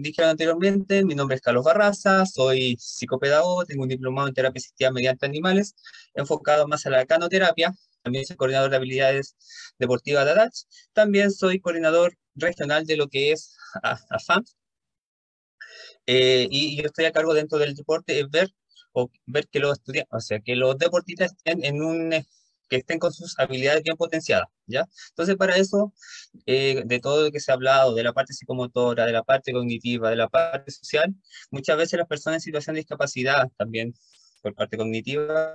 dijeron anteriormente, mi nombre es Carlos Barraza, soy psicopedagogo, tengo un diplomado en terapia asistida mediante animales, enfocado más a la canoterapia, también soy coordinador de habilidades deportivas de ADACH, también soy coordinador regional de lo que es AFAM, eh, y yo estoy a cargo dentro del deporte de ver, o ver que los estudiantes, o sea, que los deportistas estén en un que estén con sus habilidades bien potenciadas, ¿ya? Entonces, para eso, eh, de todo lo que se ha hablado, de la parte psicomotora, de la parte cognitiva, de la parte social, muchas veces las personas en situación de discapacidad también por parte cognitiva,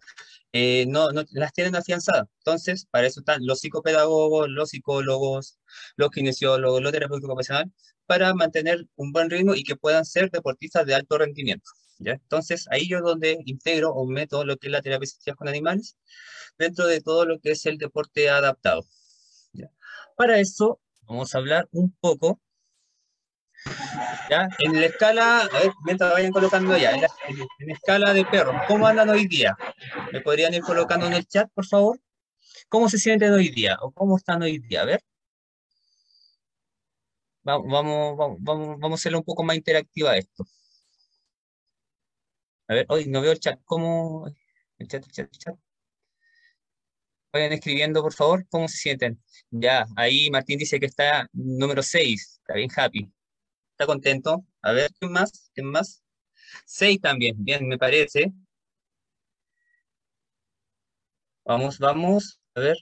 eh, no, no, las tienen afianzadas. Entonces, para eso están los psicopedagogos, los psicólogos, los kinesiólogos, los terapeutas ocupacionales, para mantener un buen ritmo y que puedan ser deportistas de alto rendimiento. ¿Ya? Entonces, ahí yo donde integro o meto lo que es la terapia con animales dentro de todo lo que es el deporte adaptado. ¿ya? Para eso, vamos a hablar un poco ¿Ya? En la escala, a ver, mientras vayan colocando ya, en la, escala de perros, ¿cómo andan hoy día? ¿Me podrían ir colocando en el chat, por favor? ¿Cómo se sienten hoy día? ¿O cómo están hoy día? A ver. Vamos, vamos, vamos, vamos a hacerlo un poco más interactiva esto. A ver, hoy no veo el chat. ¿Cómo? El chat, el chat, el chat. Vayan escribiendo, por favor, ¿cómo se sienten? Ya, ahí Martín dice que está número 6, está bien happy. ¿Está contento? A ver, ¿quién más? ¿Quién más? Seis también, bien, me parece. Vamos, vamos, a ver.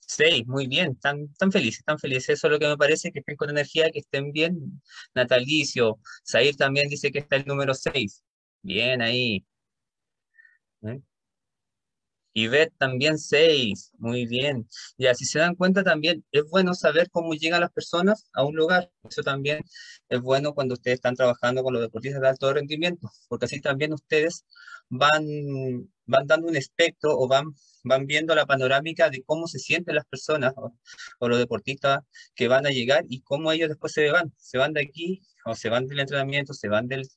Seis, muy bien, están, tan felices, tan felices. Eso es lo que me parece, que estén con energía, que estén bien. Natalicio, Zair también dice que está el número seis. Bien ahí. ¿Eh? Y Ivette también seis, muy bien. Y así se dan cuenta también, es bueno saber cómo llegan las personas a un lugar. Eso también es bueno cuando ustedes están trabajando con los deportistas de alto rendimiento, porque así también ustedes van, van dando un espectro o van, van viendo la panorámica de cómo se sienten las personas o, los deportistas que van a llegar y cómo ellos después se van. Se van de aquí o se van del entrenamiento, se van del,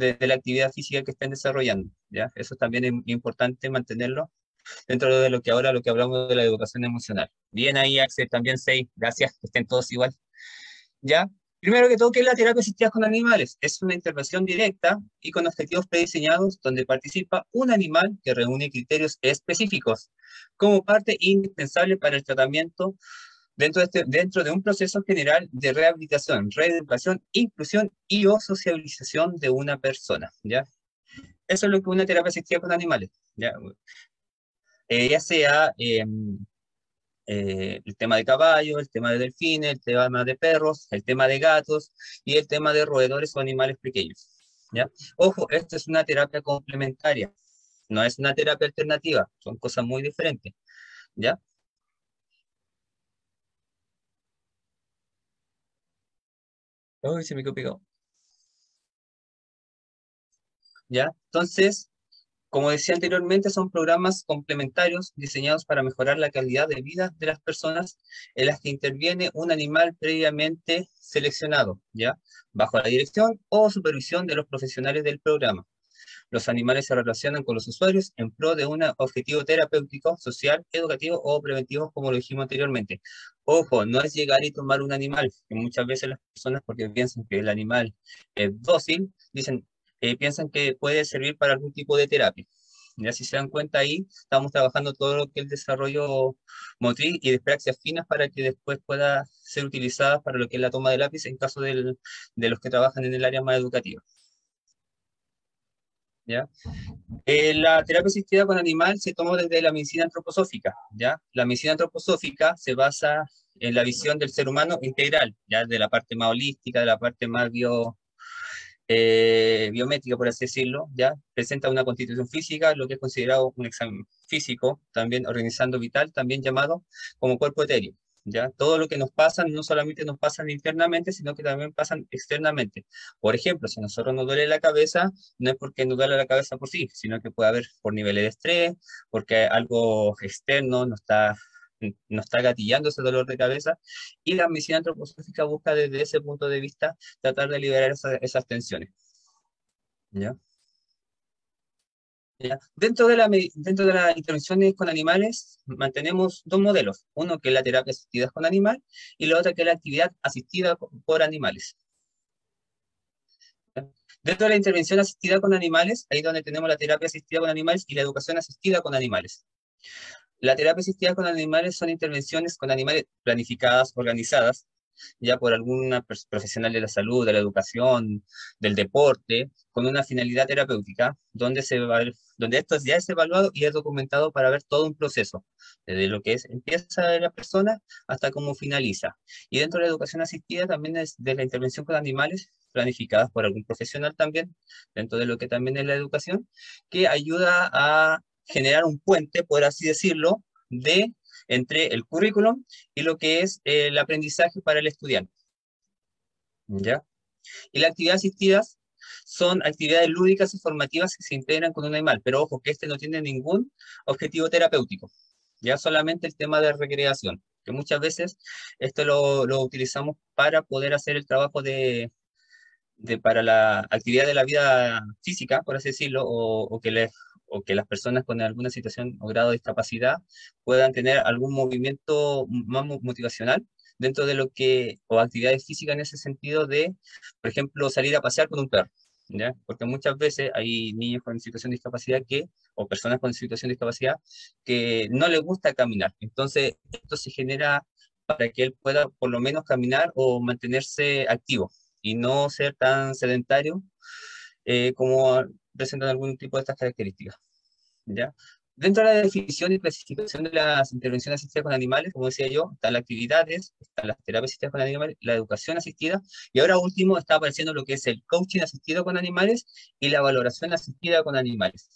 de, la actividad física que estén desarrollando. ¿ya? Eso también es importante mantenerlo dentro de lo que ahora lo que hablamos de la educación emocional. Bien ahí, Axel, también seis, gracias, que estén todos igual. ¿Ya? Primero que todo, ¿qué es la terapia asistida con animales? Es una intervención directa y con objetivos prediseñados donde participa un animal que reúne criterios específicos como parte indispensable para el tratamiento dentro de, este, dentro de un proceso general de rehabilitación, reeducación, inclusión y o socialización de una persona, ¿ya? Eso es lo que una terapia asistida con animales, ¿ya? Eh, ya sea em, eh, el tema de caballos, el tema de delfines, el tema de perros, el tema de gatos y el tema de roedores o animales pequeños. ¿ya? Ojo, esta es una terapia complementaria, no es una terapia alternativa, son cosas muy diferentes. ¿ya? Uy, se me ¿Ya? Entonces, como decía anteriormente, son programas complementarios diseñados para mejorar la calidad de vida de las personas en las que interviene un animal previamente seleccionado, ¿ya? Bajo la dirección o supervisión de los profesionales del programa. Los animales se relacionan con los usuarios en pro de un objetivo terapéutico, social, educativo o preventivo, como lo dijimos anteriormente. Ojo, no es llegar y tomar un animal, que muchas veces las personas, porque piensan que el animal es dócil, dicen, eh, piensan que puede servir para algún tipo de terapia. Ya si se dan cuenta ahí, estamos trabajando todo lo que es el desarrollo motriz y de praxias finas para que después pueda ser utilizada para lo que es la toma de lápiz en caso del, de los que trabajan en el área más educativa. ¿Ya? Eh, la terapia asistida con animal se toma desde la medicina antroposófica. ¿ya? La medicina antroposófica se basa en la visión del ser humano integral, ya de la parte más holística, de la parte más bio, eh, biométrica, por así decirlo, ya presenta una constitución física, lo que es considerado un examen físico, también organizando vital, también llamado como cuerpo etéreo. ¿Ya? Todo lo que nos pasa no solamente nos pasa internamente, sino que también pasan externamente. Por ejemplo, si a nosotros nos duele la cabeza, no es porque nos duele la cabeza por sí, sino que puede haber por niveles de estrés, porque algo externo nos está nos está gatillando ese dolor de cabeza y la medicina antroposófica busca desde ese punto de vista tratar de liberar esas tensiones. ¿Ya? Dentro, de la, dentro de las intervenciones con animales mantenemos dos modelos, uno que es la terapia asistida con animal y la otra que es la actividad asistida por animales. Dentro de la intervención asistida con animales, ahí donde tenemos la terapia asistida con animales y la educación asistida con animales. La terapia asistida con animales son intervenciones con animales planificadas, organizadas, ya por alguna profesional de la salud, de la educación, del deporte, con una finalidad terapéutica, donde, se donde esto ya es evaluado y es documentado para ver todo un proceso, desde lo que es, empieza la persona hasta cómo finaliza. Y dentro de la educación asistida también es de la intervención con animales, planificadas por algún profesional también, dentro de lo que también es la educación, que ayuda a generar un puente, por así decirlo, de entre el currículum y lo que es el aprendizaje para el estudiante. ¿Ya? Y las actividades asistidas son actividades lúdicas y formativas que se integran con un animal, pero ojo que este no tiene ningún objetivo terapéutico, ya solamente el tema de recreación, que muchas veces esto lo, lo utilizamos para poder hacer el trabajo de, de, para la actividad de la vida física, por así decirlo, o, o que les o que las personas con alguna situación o grado de discapacidad puedan tener algún movimiento más motivacional dentro de lo que, o actividades físicas en ese sentido de, por ejemplo, salir a pasear con un perro. ¿Ya? Porque muchas veces hay niños con situación de discapacidad que, o personas con situación de discapacidad, que no les gusta caminar. Entonces, esto se genera para que él pueda por lo menos caminar o mantenerse activo y no ser tan sedentario eh, como presentan algún tipo de estas características. ¿ya? Dentro de la definición y clasificación de las intervenciones asistidas con animales, como decía yo, están las actividades, están las terapias asistidas con animales, la educación asistida, y ahora último está apareciendo lo que es el coaching asistido con animales y la valoración asistida con animales.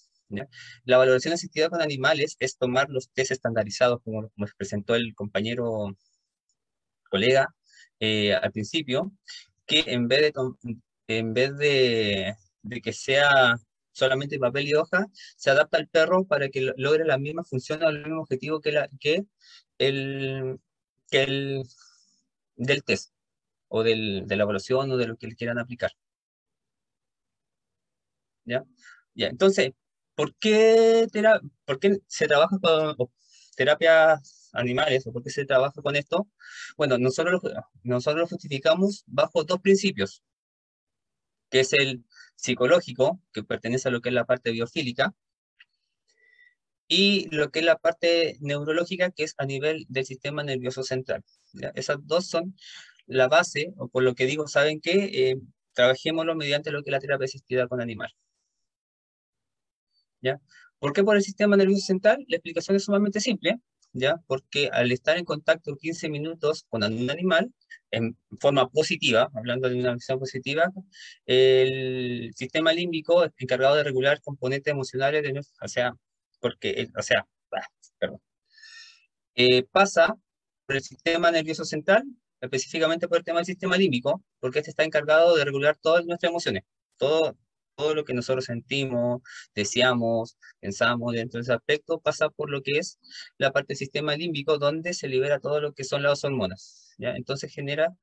La valoración asistida con animales es tomar los test estandarizados, como nos presentó el compañero colega eh, al principio, que en vez de, en vez de de que sea solamente papel y hoja, se adapta al perro para que logre la misma función o el mismo objetivo que, la, que, el, que el del test o del, de la evaluación o de lo que le quieran aplicar. ¿Ya? Ya, entonces, ¿por qué, ¿por qué se trabaja con terapias animales o por qué se trabaja con esto? Bueno, nosotros, nosotros lo justificamos bajo dos principios, que es el psicológico, que pertenece a lo que es la parte biofílica, y lo que es la parte neurológica, que es a nivel del sistema nervioso central. Esas dos son la base, o por lo que digo, saben que eh, trabajémoslo mediante lo que es la terapia asistida con animal. ¿Ya? ¿Por qué por el sistema nervioso central? La explicación es sumamente simple. ¿Ya? Porque al estar en contacto 15 minutos con un animal, en forma positiva, hablando de una visión positiva, el sistema límbico encargado de regular componentes emocionales de nuestro, o sea, porque, o sea, ah, perdón, eh, pasa por el sistema nervioso central, específicamente por el tema del sistema límbico, porque este está encargado de regular todas nuestras emociones, todo, todo lo que nosotros sentimos, deseamos, pensamos dentro de ese aspecto, pasa por lo que es la parte del sistema límbico, donde se libera todo lo que son las hormonas. ¿ya? Entonces genera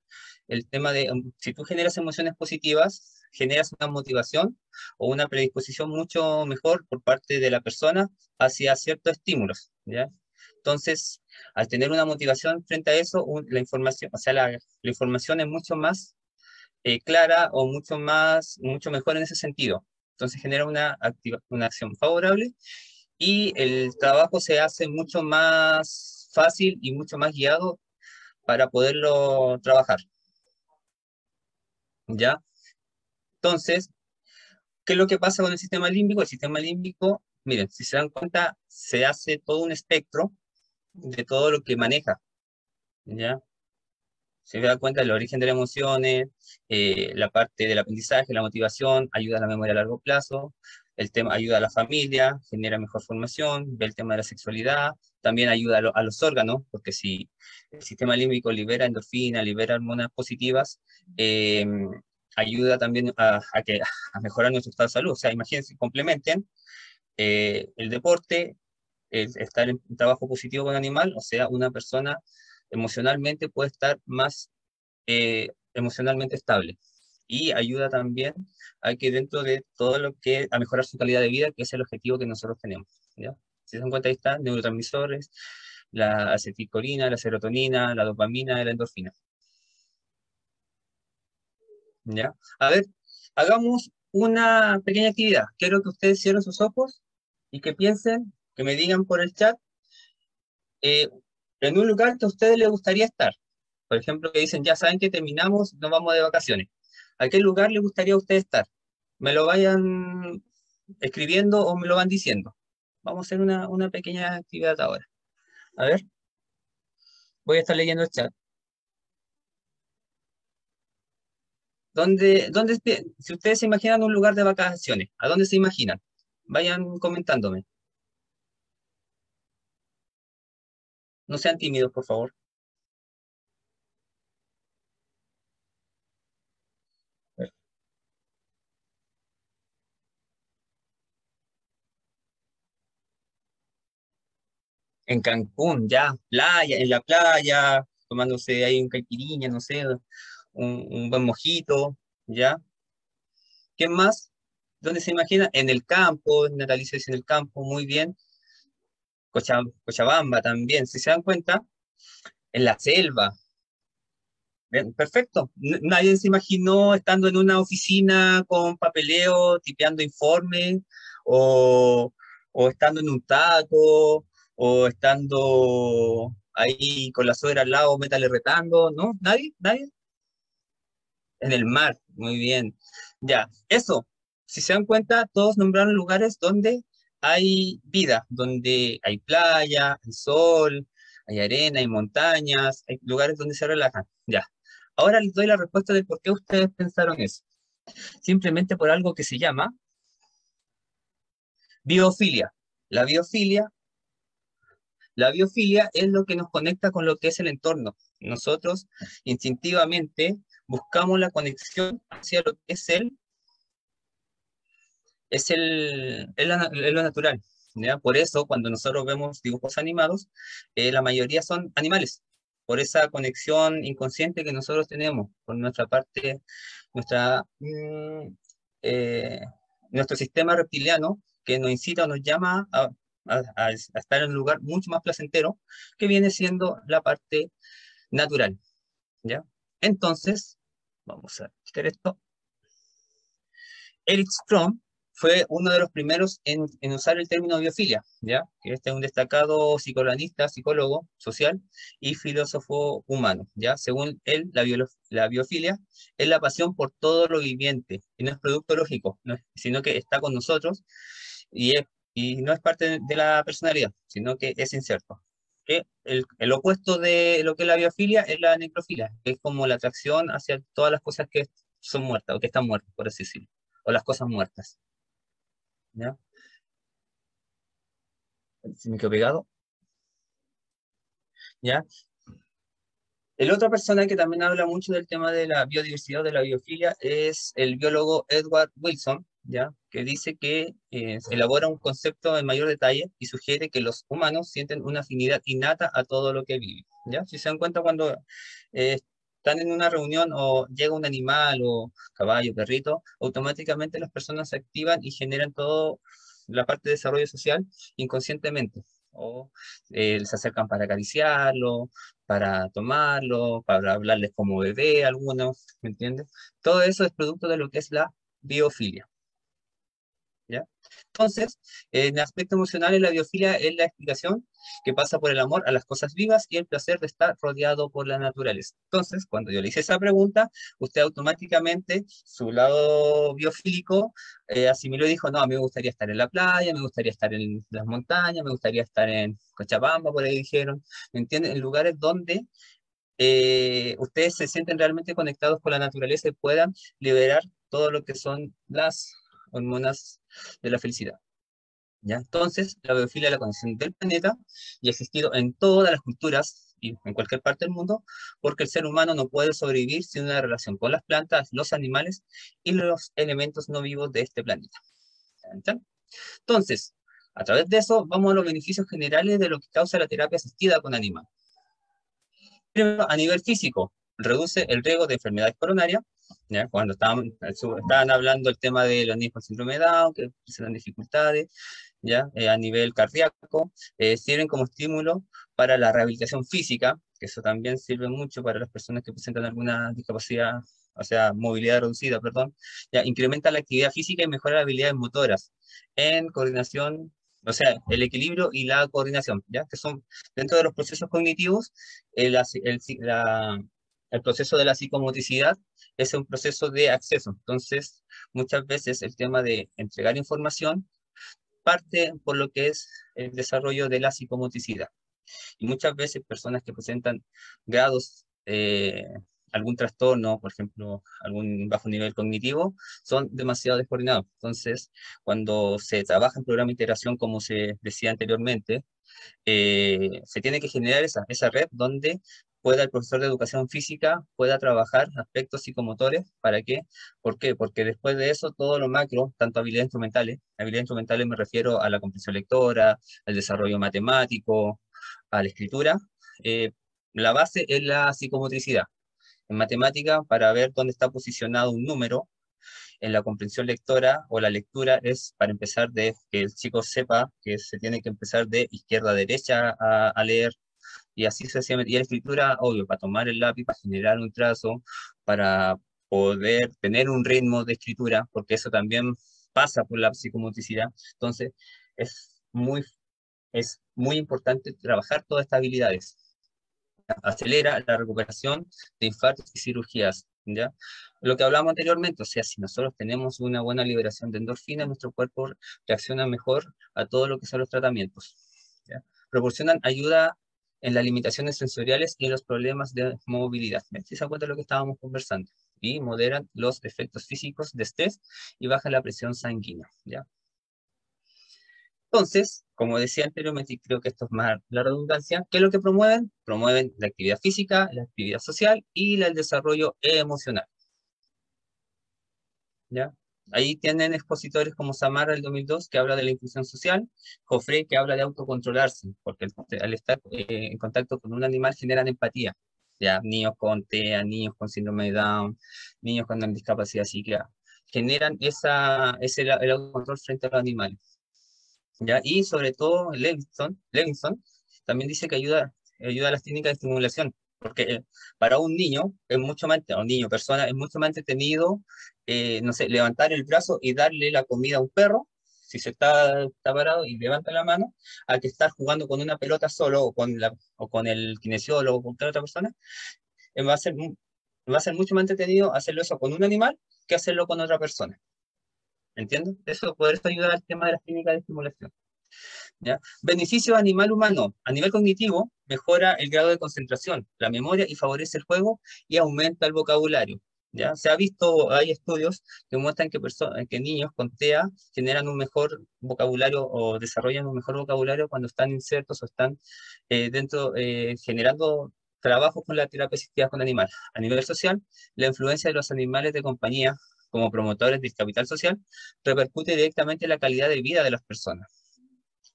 el tema de, um, si tú generas emociones positivas, generas una motivación o una predisposición mucho mejor por parte de la persona hacia ciertos estímulos. ¿ya? Entonces, al tener una motivación frente a eso, la información, o sea, la información es mucho más eh, clara o mucho más, mucho mejor en ese sentido. Entonces genera una, una acción favorable y el trabajo se hace mucho más fácil y mucho más guiado para poderlo trabajar. ¿Ya? Entonces, ¿qué es lo que pasa con el sistema límbico? El sistema límbico, miren, si se dan cuenta, se hace todo un espectro de todo lo que maneja. ¿Ya? Se da cuenta del origen de las emociones, eh, la parte del aprendizaje, la motivación, ayuda a la memoria a largo plazo, el tema ayuda a la familia, genera mejor formación, ve el tema de la sexualidad, también ayuda a, los órganos, porque si el sistema límbico libera endorfina, libera hormonas positivas, eh, ayuda también a, que, a mejorar nuestro estado de salud. O sea, imagínense, complementen eh, el deporte, el estar en trabajo positivo con animal, o sea, una persona emocionalmente puede estar más eh, emocionalmente estable. Y ayuda también a que dentro de todo lo que, a mejorar su calidad de vida, que es el objetivo que nosotros tenemos. ¿ya? Si se dan cuenta, ahí están neurotransmisores, la acetilcolina, la serotonina, la dopamina, la endorfina. ¿Ya? A ver, hagamos una pequeña actividad. Quiero que ustedes cierren sus ojos y que piensen, que me digan por el chat, eh, en un lugar que a ustedes les gustaría estar. Por ejemplo, que dicen, ya saben que terminamos, nos vamos de vacaciones. ¿A qué lugar les gustaría a ustedes estar? Me lo vayan escribiendo o me lo van diciendo. Vamos a hacer una, una pequeña actividad ahora. A ver. Voy a estar leyendo el chat. ¿Dónde, dónde, si ustedes se imaginan un lugar de vacaciones, ¿a dónde se imaginan? Vayan comentándome. No sean tímidos, por favor. En Cancún, ya, en la playa, tomándose ahí un caipirinha, no sé, un, buen mojito, ¿ya? ¿Qué más? ¿Dónde se imagina? En el campo, Natalicio dice en el campo, muy bien. Cochabamba también, si se dan cuenta, en la selva. Perfecto. Nadie se imaginó estando en una oficina con papeleo, tipeando informes, o, o estando en un taco, o estando ahí con la suegra al lado, métale retando, ¿no? ¿Nadie? ¿Nadie? En el mar, muy bien. Ya, eso, si se dan cuenta, todos nombraron lugares donde hay vida, donde hay playa, hay sol, hay arena, hay montañas, hay lugares donde se relajan. Ya. Ahora les doy la respuesta de por qué ustedes pensaron eso. Simplemente por algo que se llama biofilia. La biofilia la biofilia es lo que nos conecta con lo que es el entorno. Nosotros instintivamente buscamos la conexión hacia lo que es el, es el, lo natural. Por eso, cuando nosotros vemos dibujos animados, eh, la mayoría son animales, por esa conexión inconsciente que nosotros tenemos con nuestra parte, mm, eh, nuestro sistema reptiliano que nos incita o nos llama a, a, estar en un lugar mucho más placentero, que viene siendo la parte natural. ¿ya? Entonces, vamos a quitar esto. Eric Strom fue uno de los primeros en, usar el término biofilia, ¿ya? este es un destacado psicoanalista, psicólogo social y filósofo humano. ¿ya? Según él, la, la, biofilia es la pasión por todo lo viviente, y no es producto lógico, sino que está con nosotros y es y no es parte de la personalidad, sino que es incierto. Que el, el, opuesto de lo que es la biofilia es la necrofilia, que es como la atracción hacia todas las cosas que son muertas o que están muertas, por así decirlo, o las cosas muertas. ¿Ya? ¿Se me quedó pegado? ¿Ya? El otra persona que también habla mucho del tema de la biodiversidad, de la biofilia, es el biólogo Edward Wilson, ¿ya? que dice que eh, elabora un concepto en mayor detalle y sugiere que los humanos sienten una afinidad innata a todo lo que vive. ¿ya? Si se dan cuenta cuando eh, están en una reunión o llega un animal o caballo, perrito, automáticamente las personas se activan y generan toda la parte de desarrollo social inconscientemente. O eh, se acercan para acariciarlo, para tomarlo, para hablarles como bebé algunos, ¿me entiendes? Todo eso es producto de lo que es la biofilia. Entonces, en el aspecto emocional, la biofilia es la explicación que pasa por el amor a las cosas vivas y el placer de estar rodeado por la naturaleza. Entonces, cuando yo le hice esa pregunta, usted automáticamente, su lado biofílico, eh, asimiló y dijo, no, a mí me gustaría estar en la playa, me gustaría estar en las montañas, me gustaría estar en Cochabamba, por ahí dijeron, ¿me entienden? En lugares donde eh, ustedes se sienten realmente conectados con la naturaleza y puedan liberar todo lo que son las hormonas de la felicidad. ¿Ya? Entonces, la biofilia es la condición del planeta y ha existido en todas las culturas y en cualquier parte del mundo, porque el ser humano no puede sobrevivir sin una relación con las plantas, los animales y los elementos no vivos de este planeta. Entonces, a través de eso, vamos a los beneficios generales de lo que causa la terapia asistida con animales. Primero, a nivel físico, reduce el riesgo de enfermedades coronarias, cuando estaban, estaban hablando el tema de los niños con síndrome de Down, que presentan dificultades, ¿ya? Eh, a nivel cardíaco, eh, sirven como estímulo para la rehabilitación física, que eso también sirve mucho para las personas que presentan alguna discapacidad o sea, movilidad reducida, perdón, ya incrementa la actividad física y mejora las habilidades motoras en coordinación, o sea, el equilibrio y la coordinación, ya que son dentro de los procesos cognitivos, el, el proceso de la psicomotricidad es un proceso de acceso. Entonces, muchas veces el tema de entregar información parte por lo que es el desarrollo de la psicomotricidad. Y muchas veces personas que presentan grados, eh, algún trastorno, por ejemplo, algún bajo nivel cognitivo, son demasiado descoordinados. Entonces, cuando se trabaja en programa de integración, como se decía anteriormente, eh, se tiene que generar esa, esa red donde pueda el profesor de educación física pueda trabajar aspectos psicomotores. ¿Para qué? ¿Por qué? Porque después de eso, todo lo macro, tanto habilidades instrumentales, habilidades instrumentales me refiero a la comprensión lectora, al desarrollo matemático, a la escritura, eh, la base es la psicomotricidad. En matemática, para ver dónde está posicionado un número, en la comprensión lectora o la lectura es para empezar de que el chico sepa que se tiene que empezar de izquierda a derecha a, leer y así sucesivamente. Y la escritura, obvio, para tomar el lápiz, para generar un trazo, para poder tener un ritmo de escritura, porque eso también pasa por la psicomotricidad. Entonces, es muy es muy importante trabajar todas estas habilidades. Acelera la recuperación de infartos y cirugías. ¿ya? Lo que hablamos anteriormente, o sea, si nosotros tenemos una buena liberación de endorfina, nuestro cuerpo reacciona mejor a todo lo que son los tratamientos. Proporcionan ayuda en las limitaciones sensoriales y en los problemas de movilidad. Si se de lo que estábamos conversando. Y moderan los efectos físicos de estrés y bajan la presión sanguínea. ¿ya? Entonces, como decía anteriormente, creo que esto es más la redundancia, ¿qué es lo que promueven? Promueven la actividad física, la actividad social y el desarrollo emocional. ¿Ya? Ahí tienen expositores como Samara del 2002, que habla de la inclusión social, Joffre, que habla de autocontrolarse, porque al estar eh, en contacto con un animal generan empatía. Ya, niños con TEA, niños con síndrome de Down, niños con discapacidad psíquica, generan esa, ese, el autocontrol frente a los animales. ¿ya? Y sobre todo Levinson, Levinson también dice que ayuda, ayuda a las técnicas de estimulación, porque eh, para un niño, es mucho más, un niño, persona, es mucho más entretenido, eh, no sé, levantar el brazo y darle la comida a un perro, si se está, está, parado y levanta la mano, a que estar jugando con una pelota solo o con, la, o con el kinesiólogo o con otra persona, eh, va a, ser, va a ser mucho más entretenido hacerlo eso con un animal que hacerlo con otra persona. ¿Entiendes? Eso, poder esto ayudar al tema de las técnicas de estimulación. ¿Ya? Beneficio animal-humano. A nivel cognitivo, mejora el grado de concentración, la memoria y favorece el juego y aumenta el vocabulario. ¿ya? Se ha visto, hay estudios que muestran que, que niños con TEA generan un mejor vocabulario o desarrollan un mejor vocabulario cuando están insertos o están eh, dentro, eh, generando trabajo con la terapia asistida con animales. A nivel social, la influencia de los animales de compañía como promotores del capital social, repercute directamente en la calidad de vida de las personas.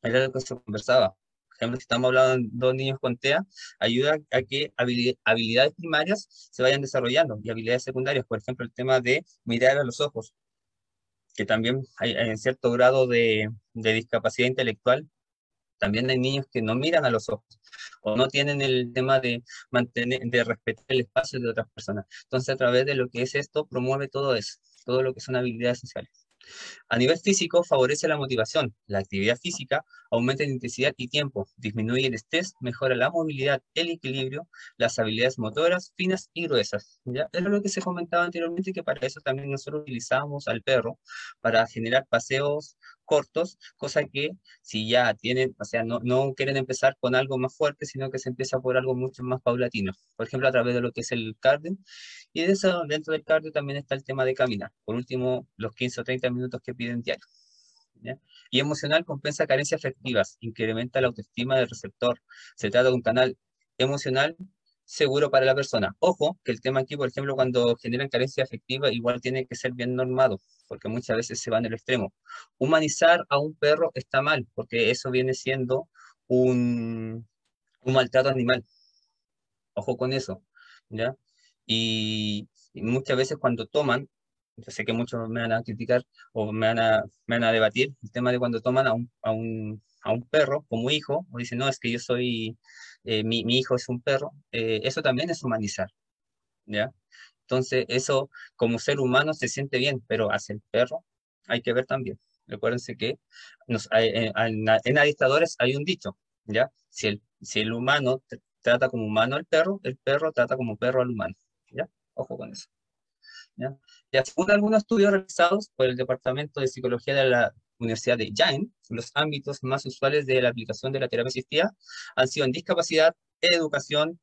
Era lo que se conversaba. Por ejemplo, si estamos hablando de dos niños con TEA, ayuda a que habilidades primarias se vayan desarrollando y habilidades secundarias, por ejemplo, el tema de mirar a los ojos, que también hay, en cierto grado de, de discapacidad intelectual, también hay niños que no miran a los ojos o no tienen el tema de mantener, de respetar el espacio de otras personas. Entonces, a través de lo que es esto, promueve todo eso, todo lo que son habilidades sociales. A nivel físico, favorece la motivación. La actividad física aumenta la intensidad y tiempo, disminuye el estrés, mejora la movilidad, el equilibrio, las habilidades motoras finas y gruesas. ¿ya? Era lo que se comentaba anteriormente, que para eso también nosotros utilizamos al perro, para generar paseos cortos, cosa que si ya tienen, o sea, no, no quieren empezar con algo más fuerte, sino que se empieza por algo mucho más paulatino. Por ejemplo, a través de lo que es el cardio. Y de eso, dentro del cardio también está el tema de caminar. Por último, los 15 o 30 minutos que piden diario. Y emocional compensa carencias afectivas, incrementa la autoestima del receptor. Se trata de un canal emocional seguro para la persona. Ojo, que el tema aquí, por ejemplo, cuando generan carencia afectiva, igual tiene que ser bien normado, porque muchas veces se va en el extremo. Humanizar a un perro está mal, porque eso viene siendo un, un maltrato animal. Ojo con eso, ¿ya? Y, muchas veces cuando toman, yo sé que muchos me van a criticar o me van a, me van a debatir el tema de cuando toman a un, a un, a un perro como hijo, o dicen, no, es que yo soy, eh, mi, mi, hijo es un perro, eh, eso también es humanizar, ¿ya? Entonces, eso como ser humano se siente bien, pero hacia el perro hay que ver también. Recuérdense que en, en, adiestradores hay un dicho, ¿ya? Si el, si el humano trata como humano al perro, el perro trata como perro al humano, ¿ya? Ojo con eso. ¿ya? Y según algunos estudios realizados por el Departamento de Psicología de la Universidad de Jaén, los ámbitos más usuales de la aplicación de la terapia asistida han sido en discapacidad, educación,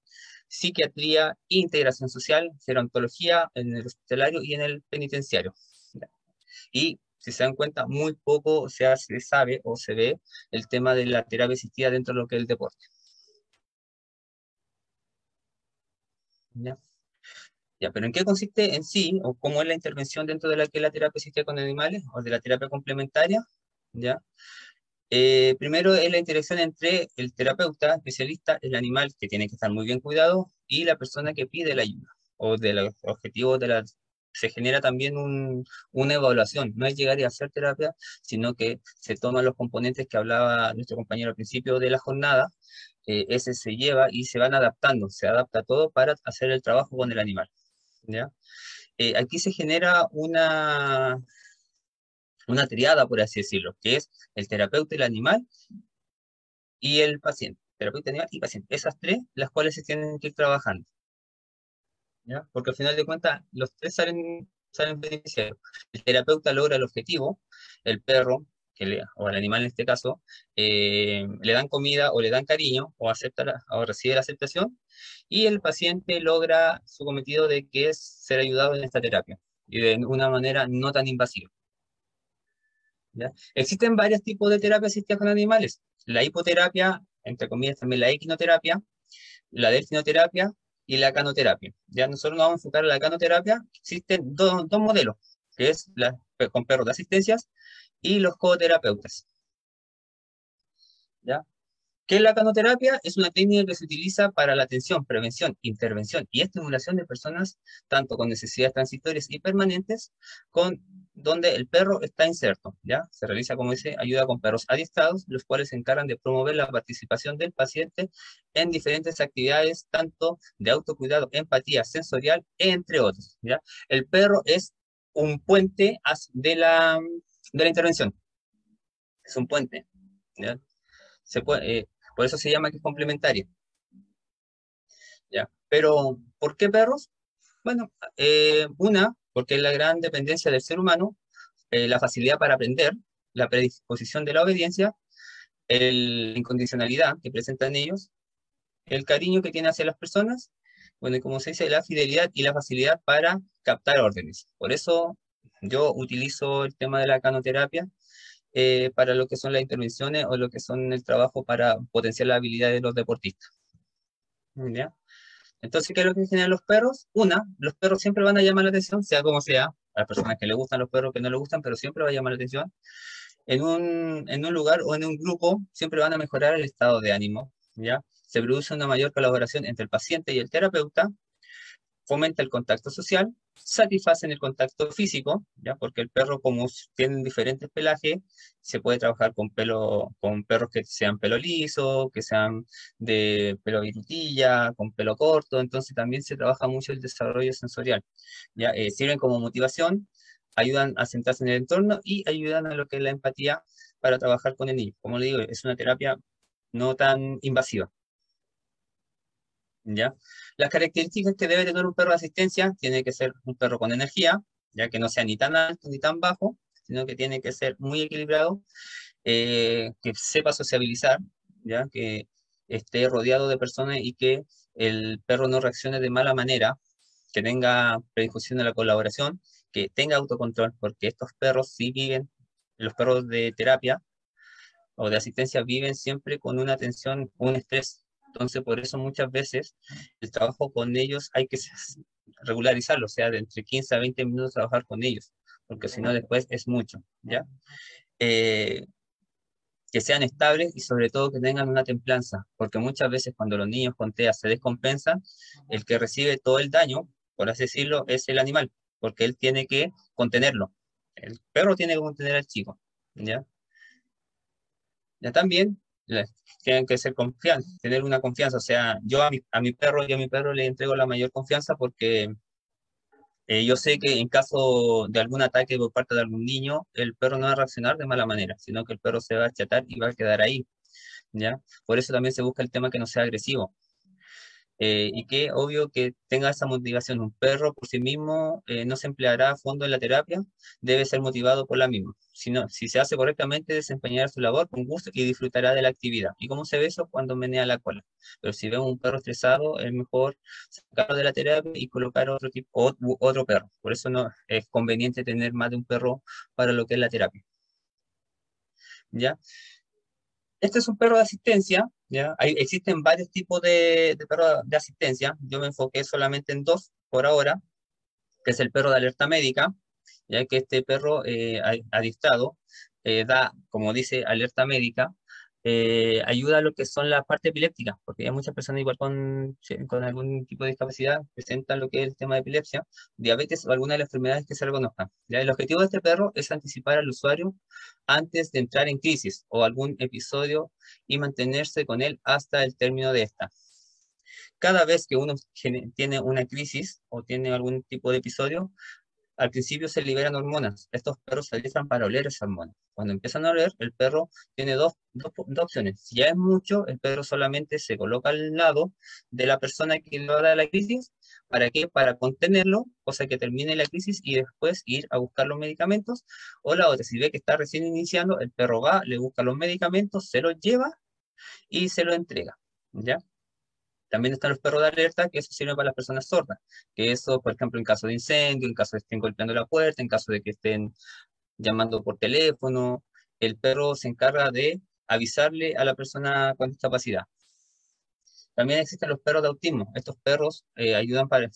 psiquiatría, integración social, gerontología, en el hospitalario y en el penitenciario. Y si se dan cuenta, muy poco se, sabe o se ve el tema de la terapia asistida dentro de lo que es el deporte. Ya, pero ¿en qué consiste en sí, o cómo es la intervención dentro de la que la terapia asistida con animales, o de la terapia complementaria? ¿Ya? Eh, primero es la interacción entre el terapeuta, especialista, el animal, que tiene que estar muy bien cuidado, y la persona que pide la ayuda, o de los objetivos de la se genera también una evaluación. No es llegar y hacer terapia, sino que se toman los componentes que hablaba nuestro compañero al principio de la jornada, eh, ese se lleva y se van adaptando, se adapta todo para hacer el trabajo con el animal. ¿Ya? Eh, aquí se genera una, una triada, por así decirlo, que es el terapeuta, el animal y el paciente. Terapeuta, animal y paciente. Esas tres, las cuales se tienen que ir trabajando. Porque al final de cuentas, los tres salen, salen beneficiados. El terapeuta logra el objetivo, el perro, que le, o el animal en este caso, eh, le dan comida o le dan cariño o, acepta o recibe la aceptación, y el paciente logra su cometido de que es ser ayudado en esta terapia, y de una manera no tan invasiva. Existen varios tipos de terapia asistida con animales. La hipoterapia, entre comillas también la equinoterapia, la delfinoterapia y la canoterapia. Ya nosotros nos vamos a enfocar en la canoterapia. Existen dos, modelos, que es la, con perros de asistencias y los coterapeutas. ¿Ya? ¿Qué es la canoterapia? Es una técnica que se utiliza para la atención, prevención, intervención y estimulación de personas, tanto con necesidades transitorias y permanentes, con donde el perro está inserto, ¿ya? Se realiza, como dice, ayuda con perros adiestrados, los cuales se encargan de promover la participación del paciente en diferentes actividades, tanto de autocuidado, empatía sensorial, entre otros, ¿ya? El perro es un puente de la, de la intervención. Es un puente. Se puede, eh, por eso se llama que es complementaria. ¿Ya? Pero, ¿por qué perros? Bueno, eh, una, porque es la gran dependencia del ser humano, eh, la facilidad para aprender, la predisposición de la obediencia, la incondicionalidad que presentan ellos, el cariño que tiene hacia las personas, bueno, y como se dice, la fidelidad y la facilidad para captar órdenes. Por eso yo utilizo el tema de la canoterapia eh, para lo que son las intervenciones o lo que son el trabajo para potenciar la habilidad de los deportistas. ¿Ya? Entonces, ¿qué es lo que generan los perros? Una, los perros siempre van a llamar la atención, sea como sea, a las personas que le gustan los perros, que no le gustan, pero siempre va a llamar la atención. En un, en un lugar o en un grupo siempre van a mejorar el estado de ánimo, ¿ya? Se produce una mayor colaboración entre el paciente y el terapeuta, fomenta el contacto social, satisfacen el contacto físico, ¿ya? porque el perro como tienen diferentes pelajes, se puede trabajar con, pelo, con perros que sean pelo liso, que sean de pelo virutilla, con pelo corto, entonces también se trabaja mucho el desarrollo sensorial. ¿ya? Eh, sirven como motivación, ayudan a sentarse en el entorno y ayudan a lo que es la empatía para trabajar con el niño. Como le digo, es una terapia no tan invasiva. ¿Ya? Las características que debe tener un perro de asistencia, tiene que ser un perro con energía, ya que no sea ni tan alto ni tan bajo, sino que tiene que ser muy equilibrado, eh, que sepa sociabilizar, ya que esté rodeado de personas y que el perro no reaccione de mala manera, que tenga predisposición a la colaboración, que tenga autocontrol, porque estos perros sí viven, los perros de terapia o de asistencia viven siempre con una tensión, un estrés entonces, por eso muchas veces el trabajo con ellos hay que regularizarlo, o sea, de entre 15 a 20 minutos trabajar con ellos, porque si no después es mucho, ¿ya? Eh, que sean estables y sobre todo que tengan una templanza, porque muchas veces cuando los niños con TEA se descompensan, el que recibe todo el daño, por así decirlo, es el animal, porque él tiene que contenerlo. El perro tiene que contener al chico, ¿ya? Ya también tienen que ser confianza, tener una confianza. O sea, yo a mi, a mi perro y a mi perro le entrego la mayor confianza porque Eh, yo sé que en caso de algún ataque por parte de algún niño, el perro no va a reaccionar de mala manera, sino que el perro se va a achatar y va a quedar ahí, ¿ya? Por eso también se busca el tema que no sea agresivo. Eh, y que obvio que tenga esa motivación. Un perro por sí mismo eh, no se empleará a fondo en la terapia, debe ser motivado por la misma. Si, si se hace correctamente, desempeñará su labor con gusto y disfrutará de la actividad. ¿Y cómo se ve eso? Cuando menea la cola. Pero si ve un perro estresado, es mejor sacarlo de la terapia y colocar otro tipo, otro perro. Por eso no es conveniente tener más de un perro para lo que es la terapia. ¿Ya? Este es un perro de asistencia, ¿ya? Hay, existen varios tipos de, perros de asistencia. Yo me enfoqué solamente en dos por ahora, que es el perro de alerta médica, ya que este perro eh, adiestrado eh, da, como dice, alerta médica, eh, ayuda a lo que son las partes epilépticas, porque hay muchas personas igual con, con algún tipo de discapacidad presentan lo que es el tema de epilepsia, diabetes o alguna de las enfermedades que se reconozcan. ¿ya? El objetivo de este perro es anticipar al usuario antes de entrar en crisis o algún episodio y mantenerse con él hasta el término de esta. Cada vez que uno tiene una crisis o tiene algún tipo de episodio, al principio se liberan hormonas. Estos perros se alimentan para oler esas hormonas. Cuando empiezan a oler, el perro tiene dos, opciones. Si ya es mucho, el perro solamente se coloca al lado de la persona que le va a dar la crisis. ¿Para qué? Para contenerlo, cosa que termine la crisis y después ir a buscar los medicamentos. O la otra, si ve que está recién iniciando, el perro va, le busca los medicamentos, se los lleva y se los entrega. ¿Ya? También están los perros de alerta, que eso sirve para las personas sordas, que eso, por ejemplo, en caso de incendio, en caso de que estén golpeando la puerta, en caso de que estén llamando por teléfono, el perro se encarga de avisarle a la persona con discapacidad. También existen los perros de autismo. Estos perros eh, ayudan para,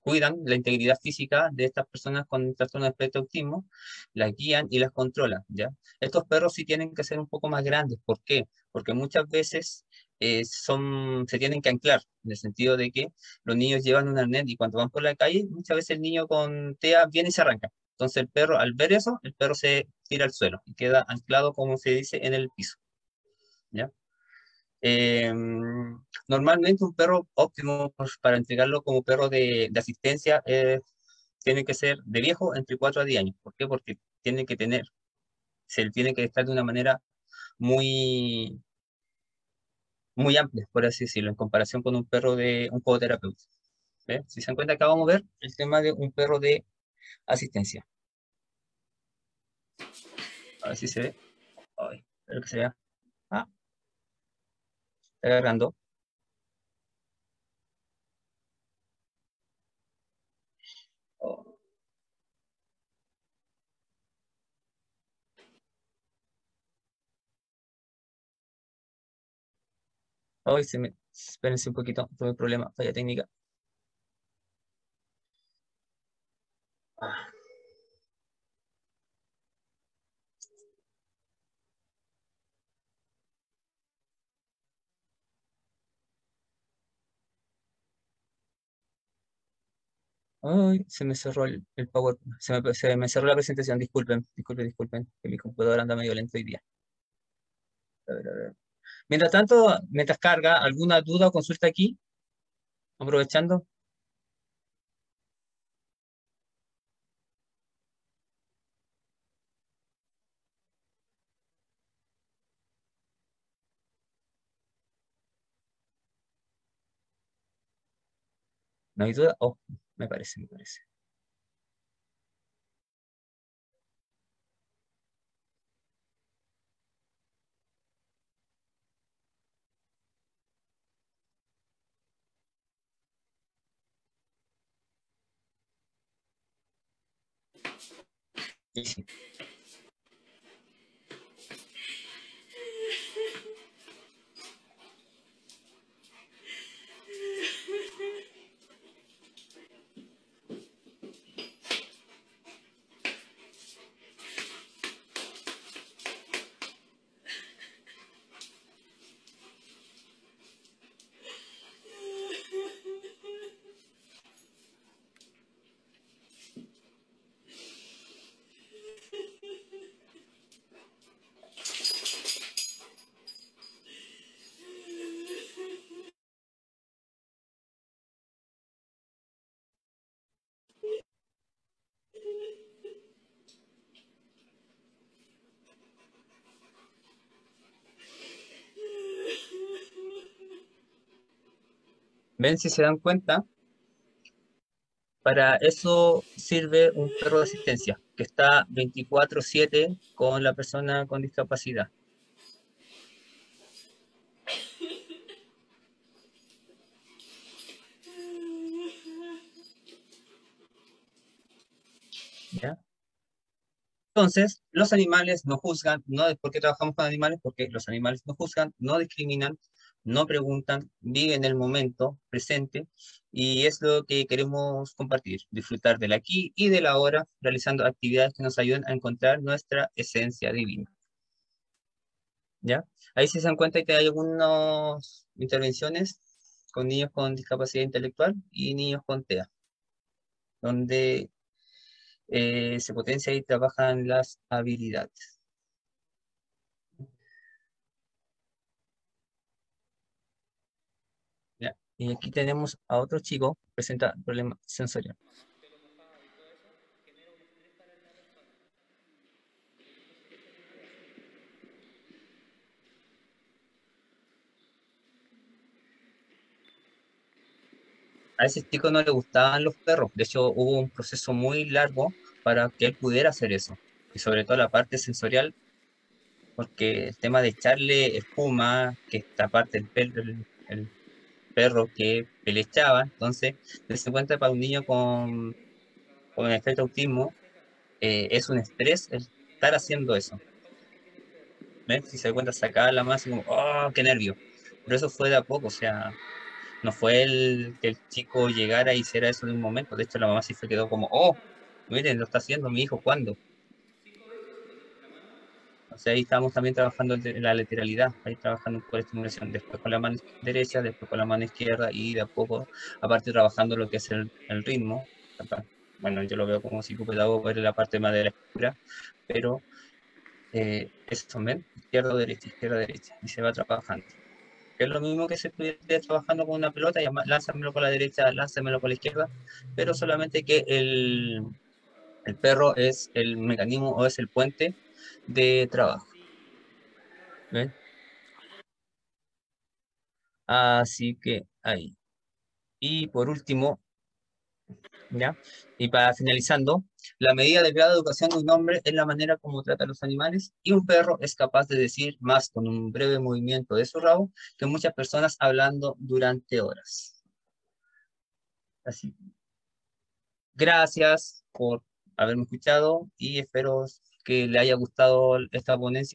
cuidan la integridad física de estas personas con trastorno de espectro autismo, las guían y las controlan, ¿ya? Estos perros sí tienen que ser un poco más grandes. ¿Por qué? Porque muchas veces eh, son, se tienen que anclar, en el sentido de que los niños llevan un arnés y cuando van por la calle, muchas veces el niño con TEA viene y se arranca. Entonces el perro, al ver eso, el perro se tira al suelo y queda anclado, como se dice, en el piso. ¿Ya? Em, normalmente un perro óptimo para entregarlo como perro de, asistencia eh, tiene que ser de viejo entre 4 a 10 años. ¿Por qué? Porque tiene que tener, se tiene que estar de una manera muy, muy amplia, por así decirlo, en comparación con un perro de un podoterapeuta. Si se dan cuenta, acá vamos a ver el tema de un perro de asistencia. A ver si se ve. Ay, espero que se vea. Ah. Está agarrando. Ay, se me... Espérense un poquito, tuve problema, falla técnica. Ay, se me cerró el, el power, se me, se me, cerró la presentación, disculpen, disculpen, disculpen, que mi computadora anda medio lento hoy día. A ver, a ver. Mientras tanto, mientras carga, ¿alguna duda o consulta aquí? Aprovechando. ¿No hay duda? Oh, me parece, me parece. Sí. ¿Ven si se dan cuenta? Para eso sirve un perro de asistencia que está 24/7 con la persona con discapacidad. Entonces, los animales no juzgan, no es porque trabajamos con animales, porque los animales no juzgan, no discriminan, no preguntan, viven el momento presente y es lo que queremos compartir, disfrutar del aquí y del ahora, realizando actividades que nos ayuden a encontrar nuestra esencia divina. ¿Ya? Ahí se dan cuenta que hay algunas intervenciones con niños con discapacidad intelectual y niños con TEA, donde eh, se potencia y trabajan las habilidades. Y aquí tenemos a otro chico que presenta problemas sensoriales. A ese chico no le gustaban los perros. De hecho, hubo un proceso muy largo para que él pudiera hacer eso. Y sobre todo la parte sensorial, porque el tema de echarle espuma, que esta parte del pelo, el perro que pelechaba, entonces, se cuenta para un niño con, con efecto autismo, eh, es un estrés el estar haciendo eso. ¿Ves? Si se cuenta, sacar la masa y como, oh, qué nervio. Pero eso fue de a poco, o sea, no fue el que el chico llegara y hiciera eso de un momento. De hecho, la mamá sí se quedó como, oh, miren, lo está haciendo mi hijo, ¿cuándo? O sea, ahí estamos también trabajando la lateralidad, ahí trabajando por estimulación, después con la mano derecha, después con la mano izquierda y de a poco, aparte trabajando lo que es el, ritmo. Bueno, yo lo veo como psicopedagogo, es la parte más de la escuela, pero eh, es también izquierda derecha, izquierda derecha, y se va trabajando. Es lo mismo que si estuviera trabajando con una pelota, y lánzamelo por la derecha, lánzamelo por la izquierda, pero solamente que el, el perro es el mecanismo o es el puente de trabajo. Así que ahí. Y por último, ¿ya? Y para finalizando, la medida del grado de educación de un hombre es la manera como trata a los animales y un perro es capaz de decir más con un breve movimiento de su rabo que muchas personas hablando durante horas. Así. Gracias por haberme escuchado y espero que le haya gustado esta ponencia.